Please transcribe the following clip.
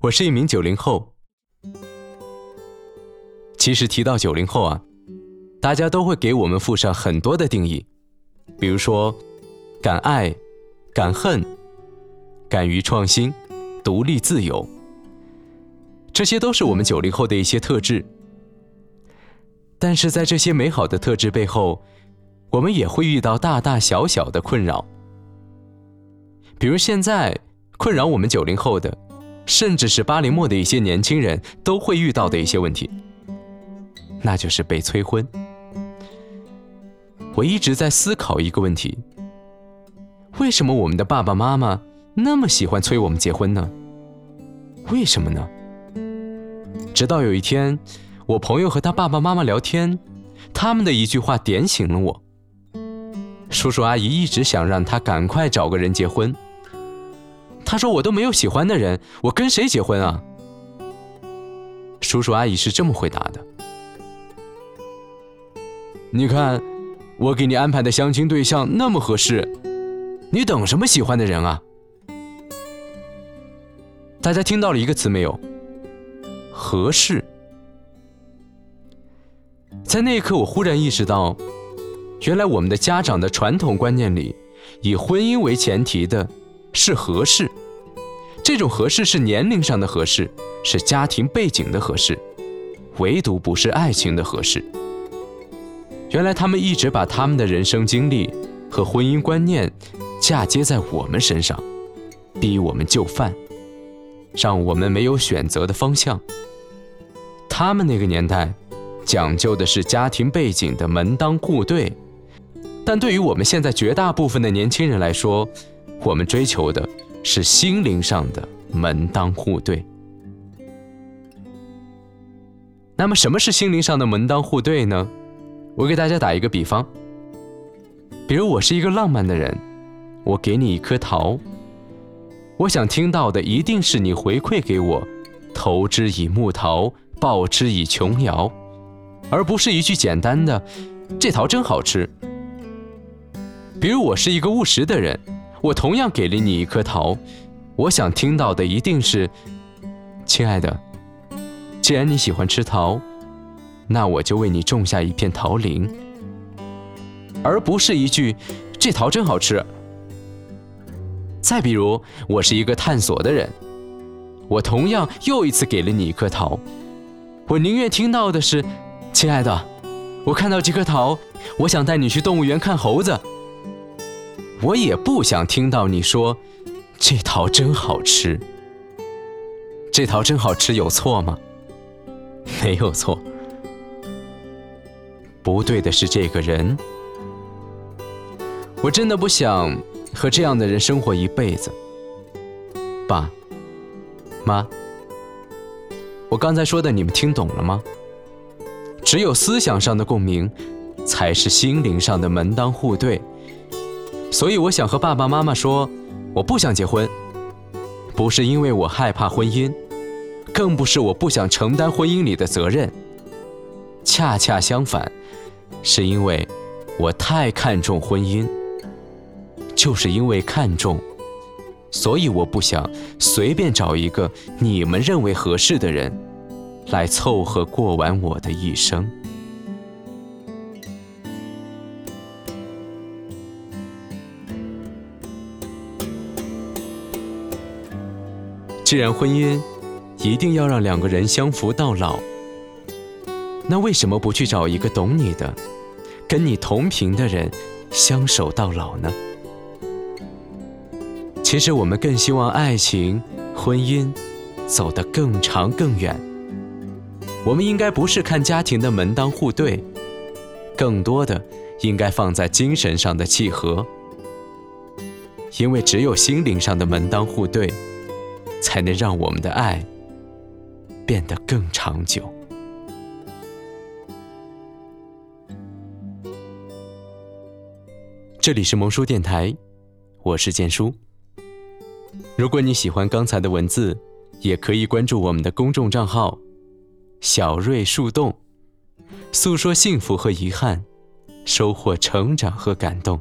我是一名九零后。其实提到九零后啊，大家都会给我们附上很多的定义，比如说敢爱、敢恨、敢于创新、独立自由，这些都是我们九零后的一些特质。但是在这些美好的特质背后，我们也会遇到大大小小的困扰，比如现在困扰我们九零后的。甚至是八零末的一些年轻人都会遇到的一些问题，那就是被催婚。我一直在思考一个问题：为什么我们的爸爸妈妈那么喜欢催我们结婚呢？为什么呢？直到有一天，我朋友和他爸爸妈妈聊天，他们的一句话点醒了我。叔叔阿姨一直想让他赶快找个人结婚。他说：“我都没有喜欢的人，我跟谁结婚啊？”叔叔阿姨是这么回答的：“你看，我给你安排的相亲对象那么合适，你等什么喜欢的人啊？”大家听到了一个词没有？合适。在那一刻，我忽然意识到，原来我们的家长的传统观念里，以婚姻为前提的。是合适，这种合适是年龄上的合适，是家庭背景的合适，唯独不是爱情的合适。原来他们一直把他们的人生经历和婚姻观念嫁接在我们身上，逼我们就范，让我们没有选择的方向。他们那个年代讲究的是家庭背景的门当户对，但对于我们现在绝大部分的年轻人来说，我们追求的是心灵上的门当户对。那么，什么是心灵上的门当户对呢？我给大家打一个比方，比如我是一个浪漫的人，我给你一颗桃，我想听到的一定是你回馈给我“投之以木桃，报之以琼瑶”，而不是一句简单的“这桃真好吃”。比如我是一个务实的人。我同样给了你一颗桃，我想听到的一定是，亲爱的，既然你喜欢吃桃，那我就为你种下一片桃林，而不是一句“这桃真好吃”。再比如，我是一个探索的人，我同样又一次给了你一颗桃，我宁愿听到的是，亲爱的，我看到这颗桃，我想带你去动物园看猴子。我也不想听到你说“这桃真好吃”，这桃真好吃有错吗？没有错，不对的是这个人。我真的不想和这样的人生活一辈子。爸妈，我刚才说的你们听懂了吗？只有思想上的共鸣，才是心灵上的门当户对。所以我想和爸爸妈妈说，我不想结婚，不是因为我害怕婚姻，更不是我不想承担婚姻里的责任。恰恰相反，是因为我太看重婚姻。就是因为看重，所以我不想随便找一个你们认为合适的人，来凑合过完我的一生。既然婚姻一定要让两个人相扶到老，那为什么不去找一个懂你的、跟你同频的人相守到老呢？其实我们更希望爱情、婚姻走得更长更远。我们应该不是看家庭的门当户对，更多的应该放在精神上的契合，因为只有心灵上的门当户对。才能让我们的爱变得更长久。这里是萌叔电台，我是建叔。如果你喜欢刚才的文字，也可以关注我们的公众账号“小瑞树洞”，诉说幸福和遗憾，收获成长和感动。